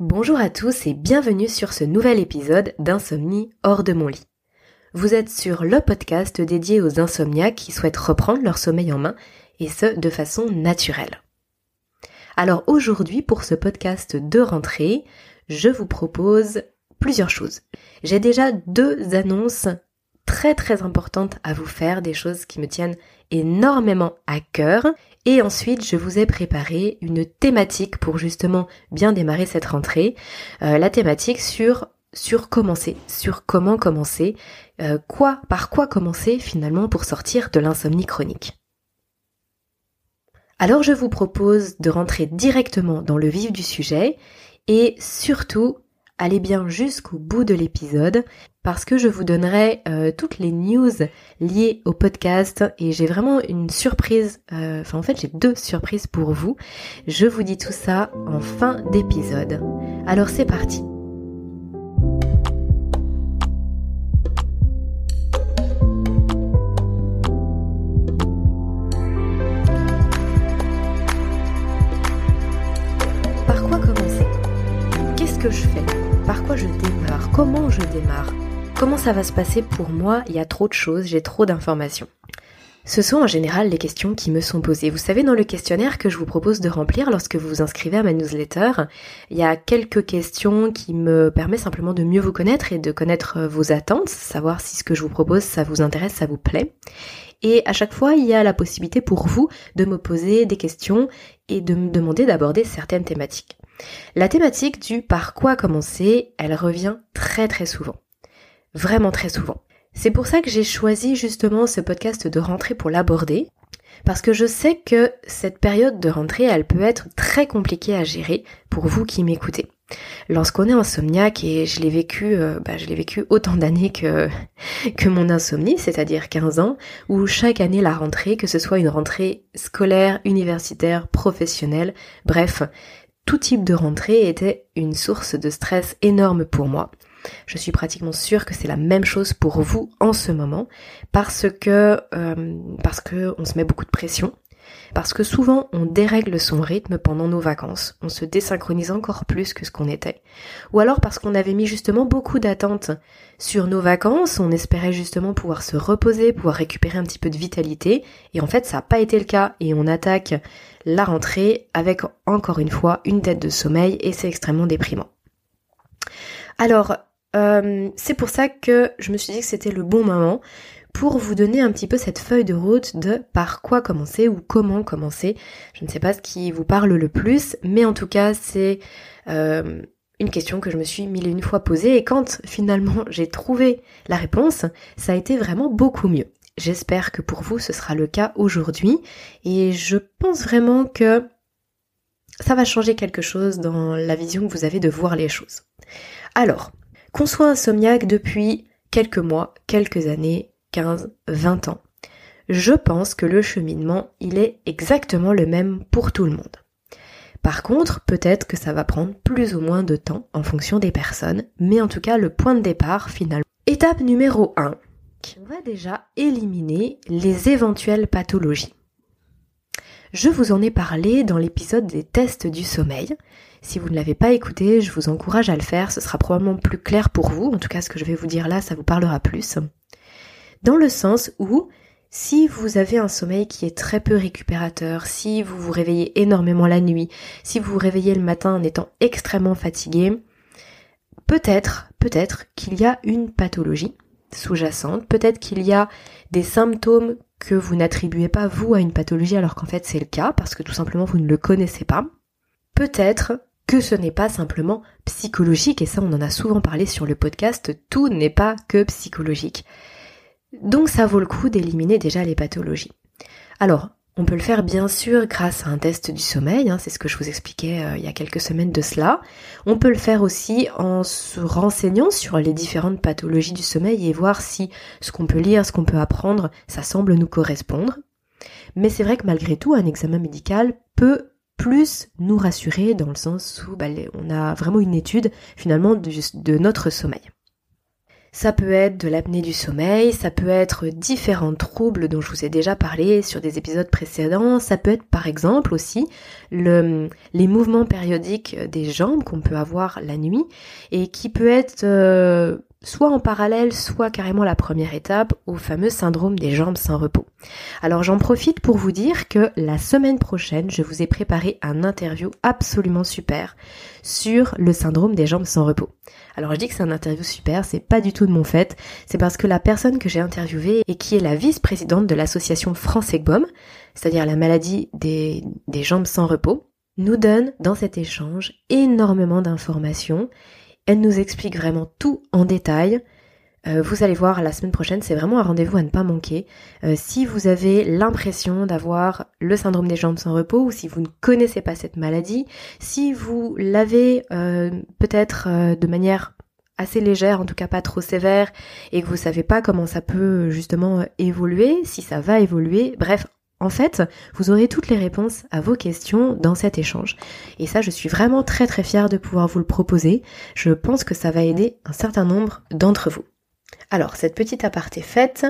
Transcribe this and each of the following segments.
Bonjour à tous et bienvenue sur ce nouvel épisode d'Insomnie hors de mon lit. Vous êtes sur le podcast dédié aux insomniaques qui souhaitent reprendre leur sommeil en main et ce de façon naturelle. Alors aujourd'hui pour ce podcast de rentrée, je vous propose plusieurs choses. J'ai déjà deux annonces très très importantes à vous faire, des choses qui me tiennent énormément à cœur. Et ensuite, je vous ai préparé une thématique pour justement bien démarrer cette rentrée. Euh, la thématique sur sur commencer, sur comment commencer, euh, quoi, par quoi commencer finalement pour sortir de l'insomnie chronique. Alors je vous propose de rentrer directement dans le vif du sujet et surtout allez bien jusqu'au bout de l'épisode parce que je vous donnerai euh, toutes les news liées au podcast et j'ai vraiment une surprise, euh, enfin en fait j'ai deux surprises pour vous. Je vous dis tout ça en fin d'épisode. Alors c'est parti. Par quoi commencer? Qu'est-ce que je fais? Par quoi je démarre? Comment je démarre? Comment ça va se passer pour moi? Il y a trop de choses, j'ai trop d'informations. Ce sont en général les questions qui me sont posées. Vous savez, dans le questionnaire que je vous propose de remplir lorsque vous vous inscrivez à ma newsletter, il y a quelques questions qui me permettent simplement de mieux vous connaître et de connaître vos attentes, savoir si ce que je vous propose, ça vous intéresse, ça vous plaît. Et à chaque fois, il y a la possibilité pour vous de me poser des questions et de me demander d'aborder certaines thématiques. La thématique du par quoi commencer, elle revient très très souvent. Vraiment très souvent. C'est pour ça que j'ai choisi justement ce podcast de rentrée pour l'aborder, parce que je sais que cette période de rentrée, elle peut être très compliquée à gérer pour vous qui m'écoutez. Lorsqu'on est insomniaque, et je l'ai vécu, euh, bah, je l'ai vécu autant d'années que, que mon insomnie, c'est-à-dire 15 ans, où chaque année la rentrée, que ce soit une rentrée scolaire, universitaire, professionnelle, bref, tout type de rentrée était une source de stress énorme pour moi. Je suis pratiquement sûre que c'est la même chose pour vous en ce moment parce que euh, parce que on se met beaucoup de pression, parce que souvent on dérègle son rythme pendant nos vacances, on se désynchronise encore plus que ce qu'on était, ou alors parce qu'on avait mis justement beaucoup d'attentes sur nos vacances, on espérait justement pouvoir se reposer, pouvoir récupérer un petit peu de vitalité, et en fait ça n'a pas été le cas. Et on attaque la rentrée avec encore une fois une tête de sommeil et c'est extrêmement déprimant. Alors, euh, c'est pour ça que je me suis dit que c'était le bon moment pour vous donner un petit peu cette feuille de route de par quoi commencer ou comment commencer. Je ne sais pas ce qui vous parle le plus, mais en tout cas c'est euh, une question que je me suis mille et une fois posée et quand finalement j'ai trouvé la réponse, ça a été vraiment beaucoup mieux. J'espère que pour vous ce sera le cas aujourd'hui et je pense vraiment que ça va changer quelque chose dans la vision que vous avez de voir les choses. Alors, qu'on soit insomniaque depuis quelques mois, quelques années, 15, 20 ans, je pense que le cheminement, il est exactement le même pour tout le monde. Par contre, peut-être que ça va prendre plus ou moins de temps en fonction des personnes, mais en tout cas, le point de départ finalement. Étape numéro 1, on va déjà éliminer les éventuelles pathologies. Je vous en ai parlé dans l'épisode des tests du sommeil. Si vous ne l'avez pas écouté, je vous encourage à le faire, ce sera probablement plus clair pour vous. En tout cas, ce que je vais vous dire là, ça vous parlera plus. Dans le sens où, si vous avez un sommeil qui est très peu récupérateur, si vous vous réveillez énormément la nuit, si vous vous réveillez le matin en étant extrêmement fatigué, peut-être, peut-être qu'il y a une pathologie sous-jacente. Peut-être qu'il y a des symptômes que vous n'attribuez pas vous à une pathologie alors qu'en fait c'est le cas parce que tout simplement vous ne le connaissez pas. Peut-être que ce n'est pas simplement psychologique et ça on en a souvent parlé sur le podcast, tout n'est pas que psychologique. Donc ça vaut le coup d'éliminer déjà les pathologies. Alors, on peut le faire bien sûr grâce à un test du sommeil, hein, c'est ce que je vous expliquais euh, il y a quelques semaines de cela. On peut le faire aussi en se renseignant sur les différentes pathologies du sommeil et voir si ce qu'on peut lire, ce qu'on peut apprendre, ça semble nous correspondre. Mais c'est vrai que malgré tout, un examen médical peut plus nous rassurer dans le sens où bah, on a vraiment une étude finalement de, de notre sommeil. Ça peut être de l'apnée du sommeil, ça peut être différents troubles dont je vous ai déjà parlé sur des épisodes précédents, ça peut être par exemple aussi le, les mouvements périodiques des jambes qu'on peut avoir la nuit et qui peut être euh, soit en parallèle, soit carrément la première étape au fameux syndrome des jambes sans repos. Alors j'en profite pour vous dire que la semaine prochaine, je vous ai préparé un interview absolument super sur le syndrome des jambes sans repos. Alors je dis que c'est un interview super, c'est pas du tout de mon fait, c'est parce que la personne que j'ai interviewée et qui est la vice-présidente de l'association France EGBOM, c'est-à-dire la maladie des, des jambes sans repos, nous donne dans cet échange énormément d'informations elle nous explique vraiment tout en détail. Euh, vous allez voir la semaine prochaine, c'est vraiment un rendez-vous à ne pas manquer. Euh, si vous avez l'impression d'avoir le syndrome des jambes sans repos ou si vous ne connaissez pas cette maladie, si vous l'avez euh, peut-être de manière assez légère, en tout cas pas trop sévère, et que vous savez pas comment ça peut justement évoluer, si ça va évoluer, bref, en fait, vous aurez toutes les réponses à vos questions dans cet échange. Et ça, je suis vraiment très très fière de pouvoir vous le proposer. Je pense que ça va aider un certain nombre d'entre vous. Alors, cette petite aparté faite,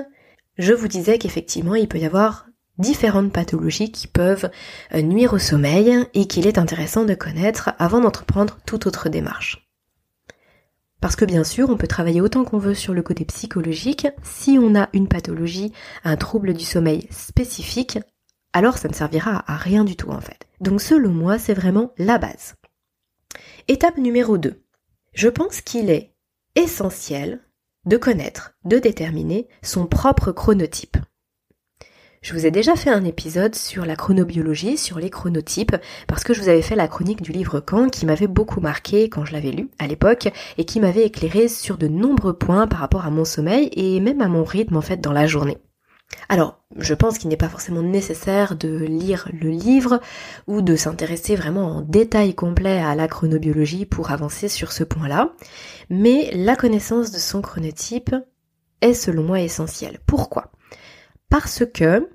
je vous disais qu'effectivement, il peut y avoir différentes pathologies qui peuvent euh, nuire au sommeil et qu'il est intéressant de connaître avant d'entreprendre toute autre démarche. Parce que bien sûr, on peut travailler autant qu'on veut sur le côté psychologique. Si on a une pathologie, un trouble du sommeil spécifique, alors ça ne servira à rien du tout en fait. Donc selon moi, c'est vraiment la base. Étape numéro 2. Je pense qu'il est essentiel de connaître, de déterminer son propre chronotype. Je vous ai déjà fait un épisode sur la chronobiologie, sur les chronotypes, parce que je vous avais fait la chronique du livre Kant qui m'avait beaucoup marqué quand je l'avais lu à l'époque et qui m'avait éclairé sur de nombreux points par rapport à mon sommeil et même à mon rythme en fait dans la journée. Alors, je pense qu'il n'est pas forcément nécessaire de lire le livre ou de s'intéresser vraiment en détail complet à la chronobiologie pour avancer sur ce point-là, mais la connaissance de son chronotype est selon moi essentielle. Pourquoi? Parce que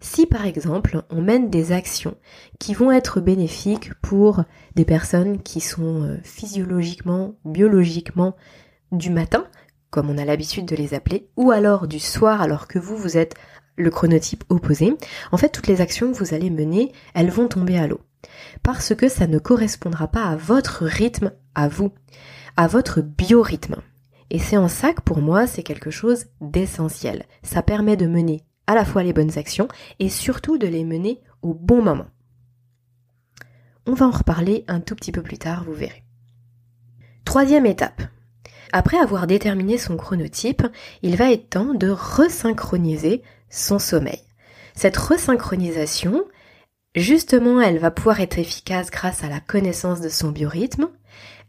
si par exemple on mène des actions qui vont être bénéfiques pour des personnes qui sont euh, physiologiquement, biologiquement du matin, comme on a l'habitude de les appeler, ou alors du soir alors que vous, vous êtes le chronotype opposé, en fait toutes les actions que vous allez mener, elles vont tomber à l'eau. Parce que ça ne correspondra pas à votre rythme, à vous, à votre biorhythme. Et c'est en ça que pour moi c'est quelque chose d'essentiel. Ça permet de mener à la fois les bonnes actions et surtout de les mener au bon moment. On va en reparler un tout petit peu plus tard, vous verrez. Troisième étape. Après avoir déterminé son chronotype, il va être temps de resynchroniser son sommeil. Cette resynchronisation, justement, elle va pouvoir être efficace grâce à la connaissance de son biorhythme.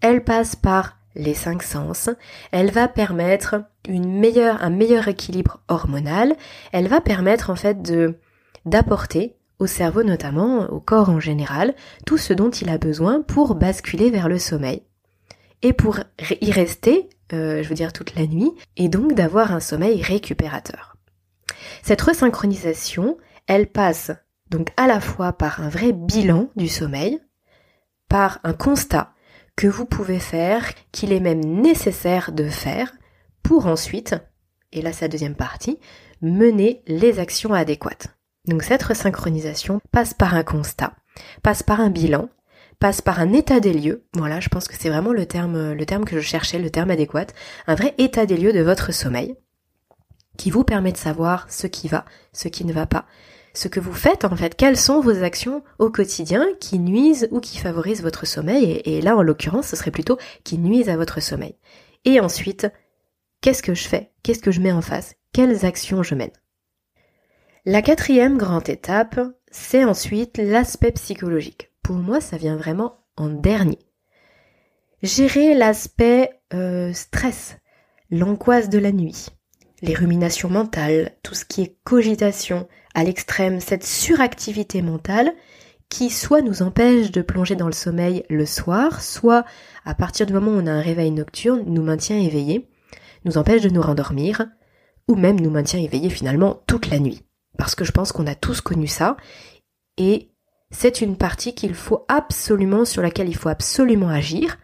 Elle passe par les cinq sens, elle va permettre un meilleur équilibre hormonal, elle va permettre en fait d'apporter au cerveau notamment, au corps en général, tout ce dont il a besoin pour basculer vers le sommeil. Et pour y rester, euh, je veux dire toute la nuit, et donc d'avoir un sommeil récupérateur. Cette resynchronisation, elle passe donc à la fois par un vrai bilan du sommeil, par un constat que vous pouvez faire, qu'il est même nécessaire de faire, pour ensuite, et là c'est la deuxième partie, mener les actions adéquates. Donc cette resynchronisation passe par un constat, passe par un bilan, passe par un état des lieux. Voilà, je pense que c'est vraiment le terme, le terme que je cherchais, le terme adéquat. Un vrai état des lieux de votre sommeil qui vous permet de savoir ce qui va, ce qui ne va pas, ce que vous faites en fait, quelles sont vos actions au quotidien qui nuisent ou qui favorisent votre sommeil, et, là en l'occurrence ce serait plutôt qui nuisent à votre sommeil. Et ensuite, qu'est-ce que je fais? Qu'est-ce que je mets en face? Quelles actions je mène? La quatrième grande étape, c'est ensuite l'aspect psychologique. Pour moi, ça vient vraiment en dernier. Gérer l'aspect euh, stress, l'angoisse de la nuit, les ruminations mentales, tout ce qui est cogitation, à l'extrême, cette suractivité mentale qui soit nous empêche de plonger dans le sommeil le soir, soit à partir du moment où on a un réveil nocturne, nous maintient éveillés, nous empêche de nous rendormir, ou même nous maintient éveillés finalement toute la nuit. Parce que je pense qu'on a tous connu ça, et c'est une partie qu'il faut absolument, sur laquelle il faut absolument agir,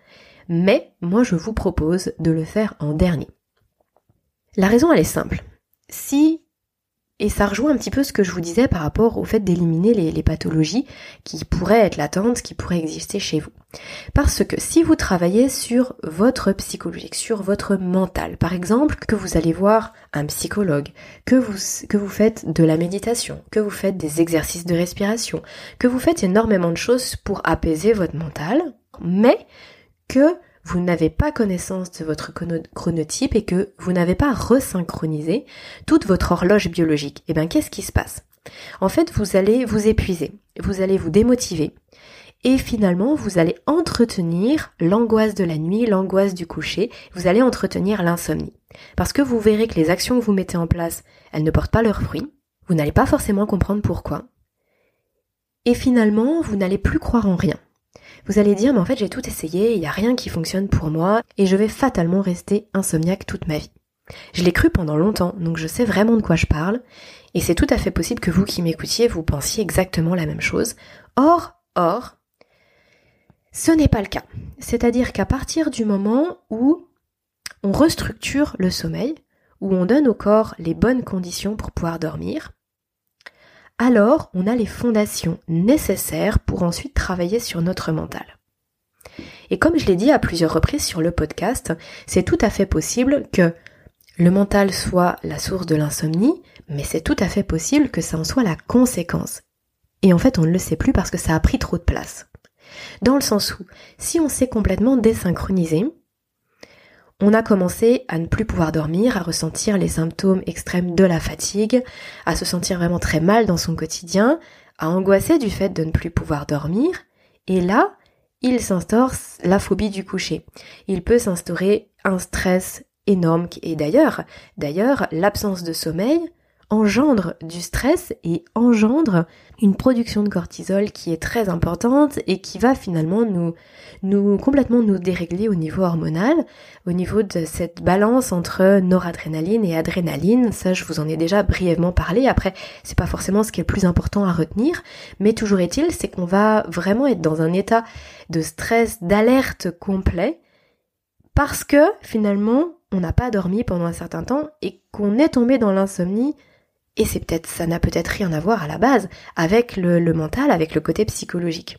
mais moi je vous propose de le faire en dernier. La raison, elle est simple. Si et ça rejoint un petit peu ce que je vous disais par rapport au fait d'éliminer les, pathologies qui pourraient être latentes, qui pourraient exister chez vous. Parce que si vous travaillez sur votre psychologique, sur votre mental, par exemple, que vous allez voir un psychologue, que vous, que vous faites de la méditation, que vous faites des exercices de respiration, que vous faites énormément de choses pour apaiser votre mental, mais que vous n'avez pas connaissance de votre chronotype et que vous n'avez pas resynchronisé toute votre horloge biologique, et eh bien qu'est-ce qui se passe? En fait, vous allez vous épuiser, vous allez vous démotiver, et finalement, vous allez entretenir l'angoisse de la nuit, l'angoisse du coucher, vous allez entretenir l'insomnie. Parce que vous verrez que les actions que vous mettez en place, elles ne portent pas leurs fruits, vous n'allez pas forcément comprendre pourquoi. Et finalement, vous n'allez plus croire en rien. Vous allez dire, mais en fait j'ai tout essayé, il n'y a rien qui fonctionne pour moi, et je vais fatalement rester insomniaque toute ma vie. Je l'ai cru pendant longtemps, donc je sais vraiment de quoi je parle, et c'est tout à fait possible que vous qui m'écoutiez, vous pensiez exactement la même chose. Or, or, ce n'est pas le cas. C'est-à-dire qu'à partir du moment où on restructure le sommeil, où on donne au corps les bonnes conditions pour pouvoir dormir, alors on a les fondations nécessaires pour ensuite travailler sur notre mental. Et comme je l'ai dit à plusieurs reprises sur le podcast, c'est tout à fait possible que le mental soit la source de l'insomnie, mais c'est tout à fait possible que ça en soit la conséquence. Et en fait, on ne le sait plus parce que ça a pris trop de place. Dans le sens où, si on s'est complètement désynchroniser, on a commencé à ne plus pouvoir dormir, à ressentir les symptômes extrêmes de la fatigue, à se sentir vraiment très mal dans son quotidien, à angoisser du fait de ne plus pouvoir dormir, et là, il s'instaure la phobie du coucher. Il peut s'instaurer un stress énorme, et d'ailleurs, d'ailleurs, l'absence de sommeil engendre du stress et engendre une production de cortisol qui est très importante et qui va finalement nous, nous complètement nous dérégler au niveau hormonal, au niveau de cette balance entre noradrénaline et adrénaline. Ça, je vous en ai déjà brièvement parlé. Après, c'est pas forcément ce qui est le plus important à retenir, mais toujours est-il, c'est qu'on va vraiment être dans un état de stress, d'alerte complet, parce que finalement, on n'a pas dormi pendant un certain temps et qu'on est tombé dans l'insomnie et c'est peut-être, ça n'a peut-être rien à voir à la base avec le, mental, avec le côté psychologique.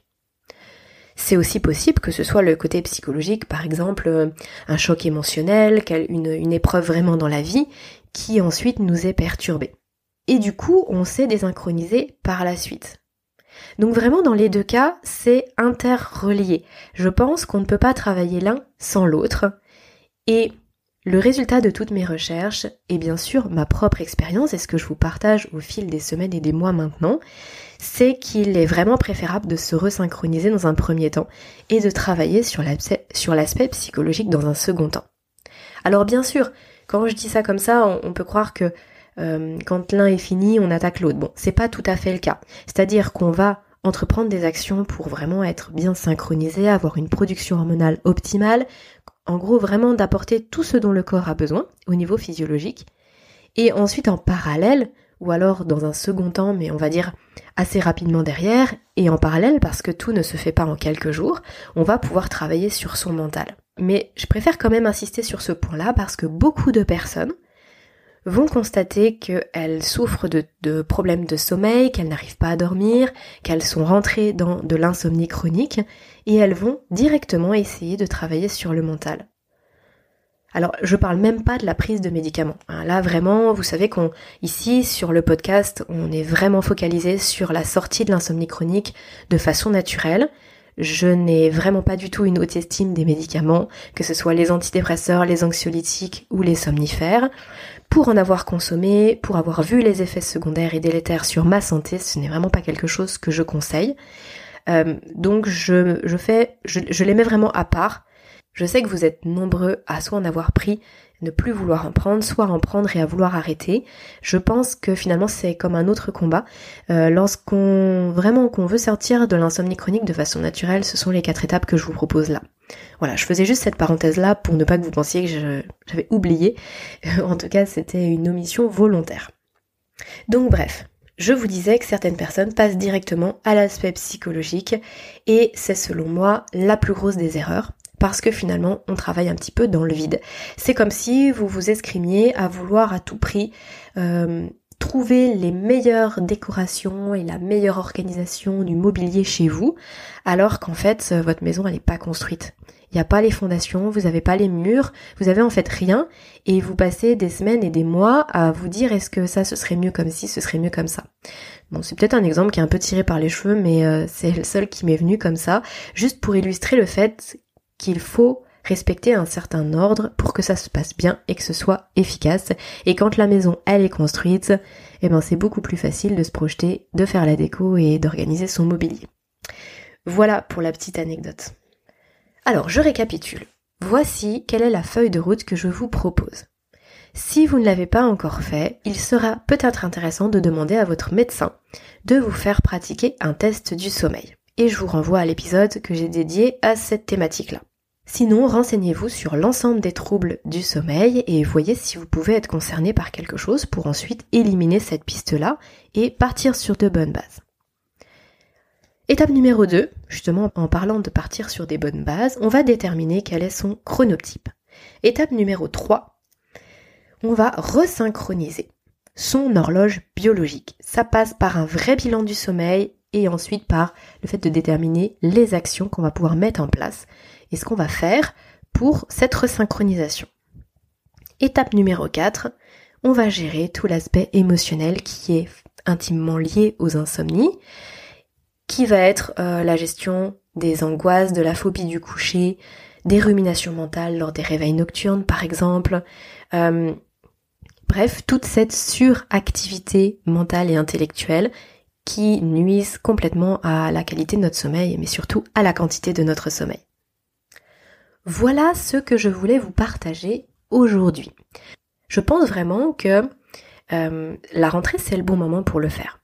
C'est aussi possible que ce soit le côté psychologique, par exemple un choc émotionnel, une, une épreuve vraiment dans la vie, qui ensuite nous est perturbé. Et du coup, on s'est désynchronisé par la suite. Donc vraiment dans les deux cas, c'est interrelié. Je pense qu'on ne peut pas travailler l'un sans l'autre. Et le résultat de toutes mes recherches, et bien sûr ma propre expérience, et ce que je vous partage au fil des semaines et des mois maintenant, c'est qu'il est vraiment préférable de se resynchroniser dans un premier temps et de travailler sur l'aspect psychologique dans un second temps. Alors bien sûr, quand je dis ça comme ça, on, peut croire que euh, quand l'un est fini, on attaque l'autre. Bon, c'est pas tout à fait le cas. C'est-à-dire qu'on va entreprendre des actions pour vraiment être bien synchronisé, avoir une production hormonale optimale, en gros vraiment d'apporter tout ce dont le corps a besoin au niveau physiologique. Et ensuite en parallèle, ou alors dans un second temps, mais on va dire assez rapidement derrière, et en parallèle parce que tout ne se fait pas en quelques jours, on va pouvoir travailler sur son mental. Mais je préfère quand même insister sur ce point-là parce que beaucoup de personnes vont constater qu'elles souffrent de, problèmes de sommeil, qu'elles n'arrivent pas à dormir, qu'elles sont rentrées dans de l'insomnie chronique, et elles vont directement essayer de travailler sur le mental. Alors, je parle même pas de la prise de médicaments. Hein. Là, vraiment, vous savez qu'on, ici, sur le podcast, on est vraiment focalisé sur la sortie de l'insomnie chronique de façon naturelle. Je n'ai vraiment pas du tout une haute estime des médicaments, que ce soit les antidépresseurs, les anxiolytiques ou les somnifères. Pour en avoir consommé, pour avoir vu les effets secondaires et délétères sur ma santé, ce n'est vraiment pas quelque chose que je conseille. Euh, donc je, fais, je, je les mets vraiment à part. Je sais que vous êtes nombreux à soit en avoir pris, ne plus vouloir en prendre, soit en prendre et à vouloir arrêter. Je pense que finalement c'est comme un autre combat. Euh, Lorsqu'on vraiment qu'on veut sortir de l'insomnie chronique de façon naturelle, ce sont les quatre étapes que je vous propose là. Voilà, je faisais juste cette parenthèse là pour ne pas que vous pensiez que j'avais oublié. en tout cas, c'était une omission volontaire. Donc bref, je vous disais que certaines personnes passent directement à l'aspect psychologique et c'est selon moi la plus grosse des erreurs parce que finalement on travaille un petit peu dans le vide. C'est comme si vous vous escrimiez à vouloir à tout prix euh, trouver les meilleures décorations et la meilleure organisation du mobilier chez vous, alors qu'en fait euh, votre maison elle n'est pas construite. Il n'y a pas les fondations, vous n'avez pas les murs, vous avez en fait rien, et vous passez des semaines et des mois à vous dire est-ce que ça ce serait mieux comme ci, ce serait mieux comme ça. Bon, c'est peut-être un exemple qui est un peu tiré par les cheveux, mais euh, c'est le seul qui m'est venu comme ça, juste pour illustrer le fait qu'il faut respecter un certain ordre pour que ça se passe bien et que ce soit efficace. Et quand la maison elle est construite, eh ben c'est beaucoup plus facile de se projeter, de faire la déco et d'organiser son mobilier. Voilà pour la petite anecdote. Alors je récapitule. Voici quelle est la feuille de route que je vous propose. Si vous ne l'avez pas encore fait, il sera peut-être intéressant de demander à votre médecin de vous faire pratiquer un test du sommeil. Et je vous renvoie à l'épisode que j'ai dédié à cette thématique-là. Sinon, renseignez-vous sur l'ensemble des troubles du sommeil et voyez si vous pouvez être concerné par quelque chose pour ensuite éliminer cette piste-là et partir sur de bonnes bases. Étape numéro 2, justement en parlant de partir sur des bonnes bases, on va déterminer quel est son chronotype. Étape numéro 3, on va resynchroniser son horloge biologique. Ça passe par un vrai bilan du sommeil et ensuite par le fait de déterminer les actions qu'on va pouvoir mettre en place et ce qu'on va faire pour cette resynchronisation. Étape numéro 4, on va gérer tout l'aspect émotionnel qui est intimement lié aux insomnies, qui va être euh, la gestion des angoisses, de la phobie du coucher, des ruminations mentales lors des réveils nocturnes par exemple, euh, bref, toute cette suractivité mentale et intellectuelle qui nuisent complètement à la qualité de notre sommeil, mais surtout à la quantité de notre sommeil. Voilà ce que je voulais vous partager aujourd'hui. Je pense vraiment que euh, la rentrée, c'est le bon moment pour le faire.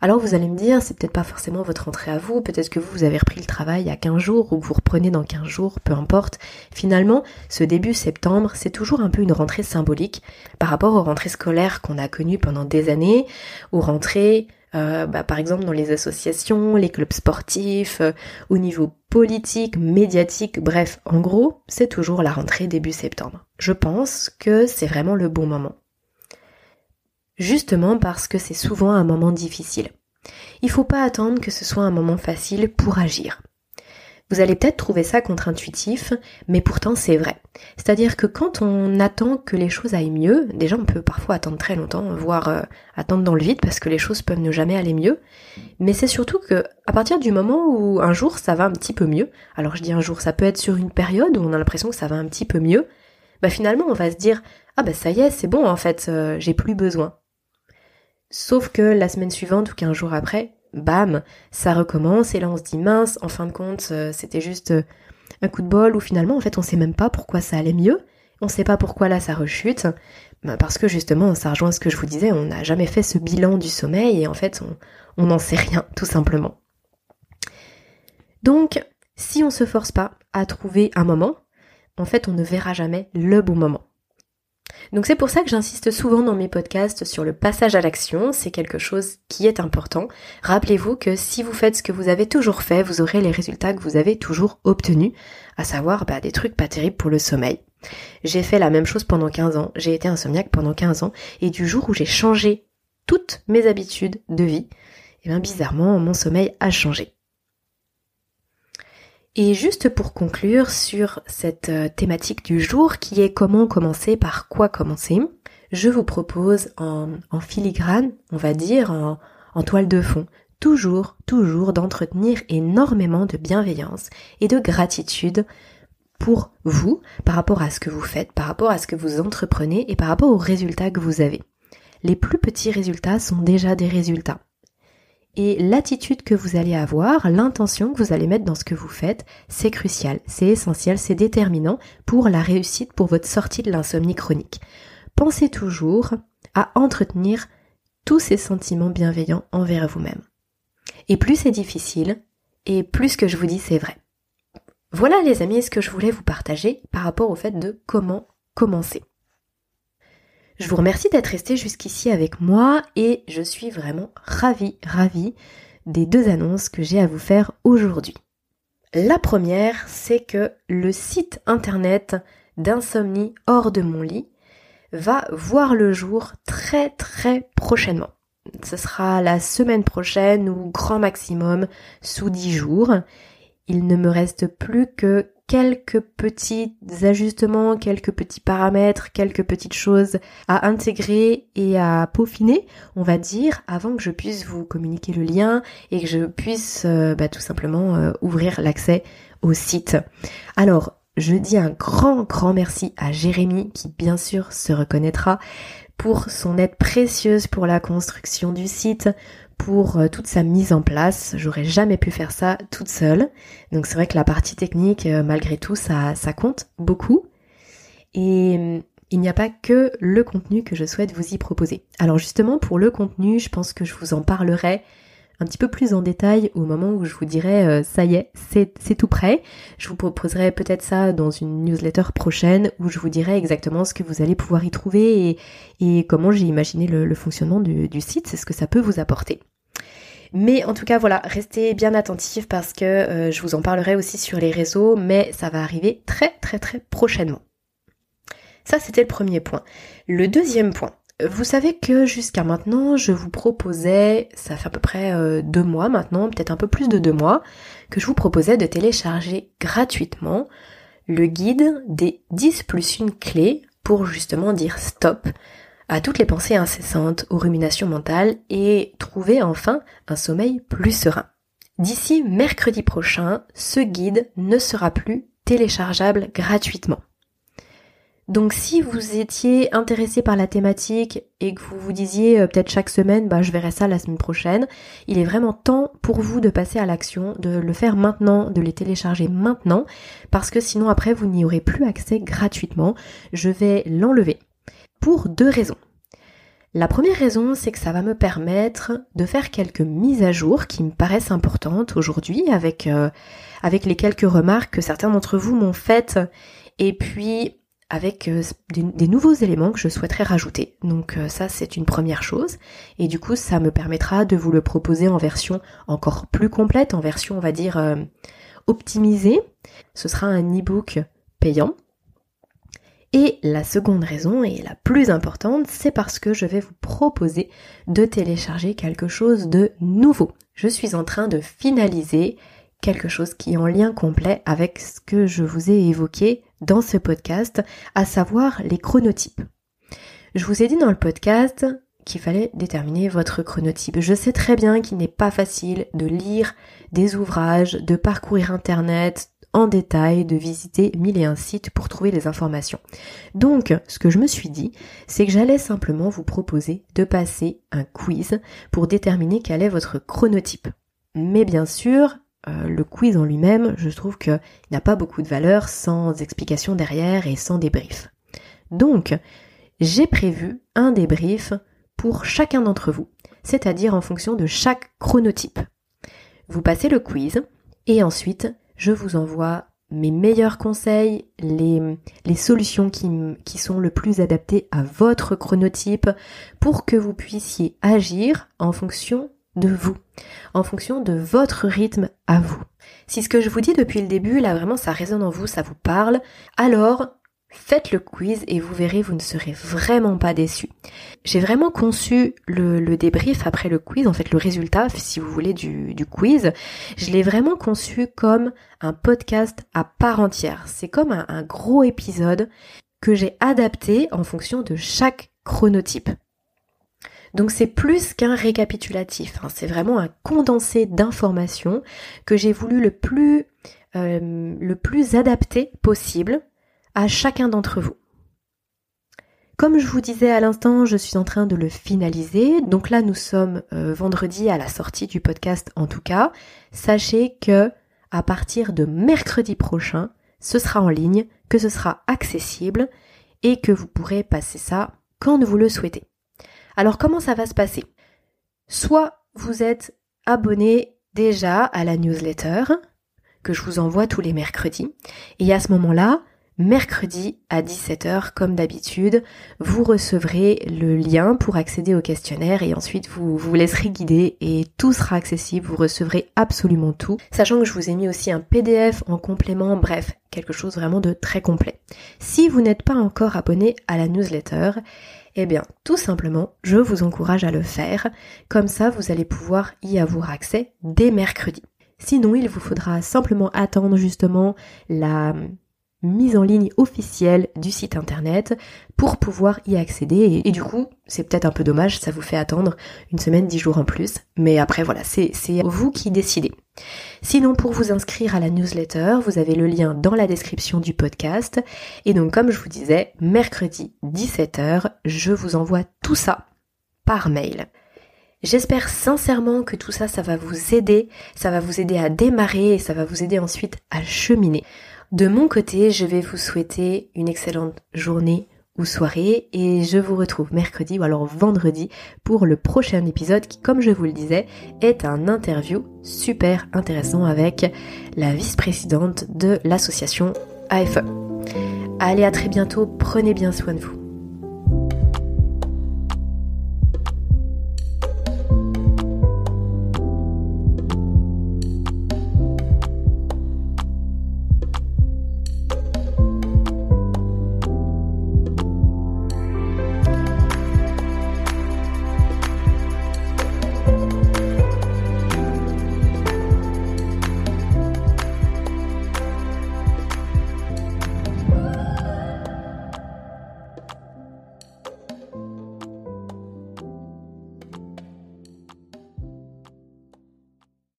Alors vous allez me dire, c'est peut-être pas forcément votre rentrée à vous, peut-être que vous, vous avez repris le travail il y a 15 jours ou que vous reprenez dans 15 jours, peu importe. Finalement, ce début septembre, c'est toujours un peu une rentrée symbolique par rapport aux rentrées scolaires qu'on a connues pendant des années, aux rentrées euh, bah, par exemple dans les associations, les clubs sportifs, euh, au niveau politique, médiatique, bref, en gros, c'est toujours la rentrée début septembre. Je pense que c'est vraiment le bon moment. Justement parce que c'est souvent un moment difficile. Il faut pas attendre que ce soit un moment facile pour agir. Vous allez peut-être trouver ça contre-intuitif, mais pourtant c'est vrai. C'est-à-dire que quand on attend que les choses aillent mieux, déjà on peut parfois attendre très longtemps, voire euh, attendre dans le vide parce que les choses peuvent ne jamais aller mieux. Mais c'est surtout que à partir du moment où un jour ça va un petit peu mieux, alors je dis un jour, ça peut être sur une période où on a l'impression que ça va un petit peu mieux, bah finalement on va se dire ah bah ça y est, c'est bon en fait, euh, j'ai plus besoin. Sauf que la semaine suivante ou qu'un jour après, bam, ça recommence et là on se dit mince, en fin de compte, euh, c'était juste euh, un coup de bol ou finalement en fait on sait même pas pourquoi ça allait mieux, on sait pas pourquoi là ça rechute, bah, parce que justement ça rejoint ce que je vous disais, on n'a jamais fait ce bilan du sommeil et en fait on n'en sait rien tout simplement. Donc si on se force pas à trouver un moment, en fait on ne verra jamais le bon moment. Donc c'est pour ça que j'insiste souvent dans mes podcasts sur le passage à l'action, c'est quelque chose qui est important. Rappelez-vous que si vous faites ce que vous avez toujours fait, vous aurez les résultats que vous avez toujours obtenus, à savoir bah, des trucs pas terribles pour le sommeil. J'ai fait la même chose pendant 15 ans, j'ai été insomniaque pendant 15 ans, et du jour où j'ai changé toutes mes habitudes de vie, et eh bien bizarrement mon sommeil a changé. Et juste pour conclure sur cette euh, thématique du jour qui est comment commencer, par quoi commencer, je vous propose en, filigrane, on va dire, en, en toile de fond, toujours, toujours d'entretenir énormément de bienveillance et de gratitude pour vous, par rapport à ce que vous faites, par rapport à ce que vous entreprenez et par rapport aux résultats que vous avez. Les plus petits résultats sont déjà des résultats. Et l'attitude que vous allez avoir, l'intention que vous allez mettre dans ce que vous faites, c'est crucial, c'est essentiel, c'est déterminant pour la réussite, pour votre sortie de l'insomnie chronique. Pensez toujours à entretenir tous ces sentiments bienveillants envers vous-même. Et plus c'est difficile, et plus ce que je vous dis c'est vrai. Voilà les amis ce que je voulais vous partager par rapport au fait de comment commencer? Je vous remercie d'être resté jusqu'ici avec moi et je suis vraiment ravie, ravie des deux annonces que j'ai à vous faire aujourd'hui. La première, c'est que le site internet d'insomnie hors de mon lit va voir le jour très très prochainement. Ce sera la semaine prochaine ou grand maximum sous dix jours. Il ne me reste plus que quelques petits ajustements, quelques petits paramètres, quelques petites choses à intégrer et à peaufiner, on va dire, avant que je puisse vous communiquer le lien et que je puisse euh, bah, tout simplement euh, ouvrir l'accès au site. Alors, je dis un grand, grand merci à Jérémy qui bien sûr se reconnaîtra pour son aide précieuse pour la construction du site, pour euh, toute sa mise en place. J'aurais jamais pu faire ça toute seule. Donc c'est vrai que la partie technique, euh, malgré tout, ça, ça compte beaucoup. Et hum, il n'y a pas que le contenu que je souhaite vous y proposer. Alors justement, pour le contenu, je pense que je vous en parlerai un petit peu plus en détail au moment où je vous dirai euh, ça y est, c'est tout prêt. Je vous proposerai peut-être ça dans une newsletter prochaine où je vous dirai exactement ce que vous allez pouvoir y trouver et, comment j'ai imaginé le, fonctionnement du, site, c'est ce que ça peut vous apporter. Mais en tout cas, voilà, restez bien attentifs parce que euh, je vous en parlerai aussi sur les réseaux, mais ça va arriver très très très prochainement. Ça, c'était le premier point. Le deuxième point. Vous savez que jusqu'à maintenant, je vous proposais, ça fait à peu près euh, deux mois maintenant, peut-être un peu plus de deux mois, que je vous proposais de télécharger gratuitement le guide des 10 plus une clés pour justement dire stop à toutes les pensées incessantes, aux ruminations mentales et trouver enfin un sommeil plus serein. D'ici mercredi prochain, ce guide ne sera plus téléchargeable gratuitement. Donc si vous étiez intéressé par la thématique et que vous vous disiez euh, peut-être chaque semaine, bah je verrai ça la semaine prochaine, il est vraiment temps pour vous de passer à l'action, de le faire maintenant, de les télécharger maintenant, parce que sinon après vous n'y aurez plus accès gratuitement. Je vais l'enlever pour deux raisons. La première raison, c'est que ça va me permettre de faire quelques mises à jour qui me paraissent importantes aujourd'hui avec, euh, avec les quelques remarques que certains d'entre vous m'ont faites et puis avec euh, des, nouveaux éléments que je souhaiterais rajouter. Donc euh, ça c'est une première chose et du coup ça me permettra de vous le proposer en version encore plus complète, en version on va dire optimisée. Ce sera un e-book payant et la seconde raison, et la plus importante, c'est parce que je vais vous proposer de télécharger quelque chose de nouveau. Je suis en train de finaliser quelque chose qui est en lien complet avec ce que je vous ai évoqué dans ce podcast, à savoir les chronotypes. Je vous ai dit dans le podcast qu'il fallait déterminer votre chronotype. Je sais très bien qu'il n'est pas facile de lire des ouvrages, de parcourir Internet, en détail, de visiter mille et un sites pour trouver les informations. Donc, ce que je me suis dit, c'est que j'allais simplement vous proposer de passer un quiz pour déterminer quel est votre chronotype. Mais bien sûr, euh, le quiz en lui-même, je trouve qu'il n'a pas beaucoup de valeur sans explication derrière et sans débrief. Donc, j'ai prévu un débrief pour chacun d'entre vous, c'est-à-dire en fonction de chaque chronotype. Vous passez le quiz et ensuite je vous envoie mes meilleurs conseils, les, les solutions qui, qui sont le plus adaptées à votre chronotype pour que vous puissiez agir en fonction de vous, en fonction de votre rythme à vous. Si ce que je vous dis depuis le début, là vraiment ça résonne en vous, ça vous parle, alors Faites le quiz et vous verrez, vous ne serez vraiment pas déçus. J'ai vraiment conçu le, débrief après le quiz, en fait le résultat, si vous voulez, du, quiz. Je l'ai vraiment conçu comme un podcast à part entière. C'est comme un, gros épisode que j'ai adapté en fonction de chaque chronotype. Donc c'est plus qu'un récapitulatif, hein. c'est vraiment un condensé d'informations que j'ai voulu le plus, euh, le plus adapté possible à chacun d'entre vous. Comme je vous disais à l'instant, je suis en train de le finaliser. Donc là, nous sommes euh, vendredi à la sortie du podcast en tout cas. Sachez que à partir de mercredi prochain, ce sera en ligne, que ce sera accessible et que vous pourrez passer ça quand vous le souhaitez. Alors comment ça va se passer? Soit vous êtes abonné déjà à la newsletter que je vous envoie tous les mercredis et à ce moment-là, mercredi à 17h comme d'habitude. Vous recevrez le lien pour accéder au questionnaire et ensuite vous vous laisserez guider et tout sera accessible, vous recevrez absolument tout. Sachant que je vous ai mis aussi un PDF en complément, bref, quelque chose vraiment de très complet. Si vous n'êtes pas encore abonné à la newsletter, eh bien, tout simplement, je vous encourage à le faire. Comme ça, vous allez pouvoir y avoir accès dès mercredi. Sinon, il vous faudra simplement attendre justement la mise en ligne officielle du site internet pour pouvoir y accéder. Et, du coup, c'est peut-être un peu dommage, ça vous fait attendre une semaine, dix jours en plus. Mais après, voilà, c'est vous qui décidez. Sinon, pour vous inscrire à la newsletter, vous avez le lien dans la description du podcast. Et donc, comme je vous disais, mercredi 17h, je vous envoie tout ça par mail. J'espère sincèrement que tout ça, ça va vous aider, ça va vous aider à démarrer et ça va vous aider ensuite à cheminer. De mon côté, je vais vous souhaiter une excellente journée ou soirée et je vous retrouve mercredi ou alors vendredi pour le prochain épisode qui, comme je vous le disais, est un interview super intéressant avec la vice-présidente de l'association AFE. Allez, à très bientôt, prenez bien soin de vous.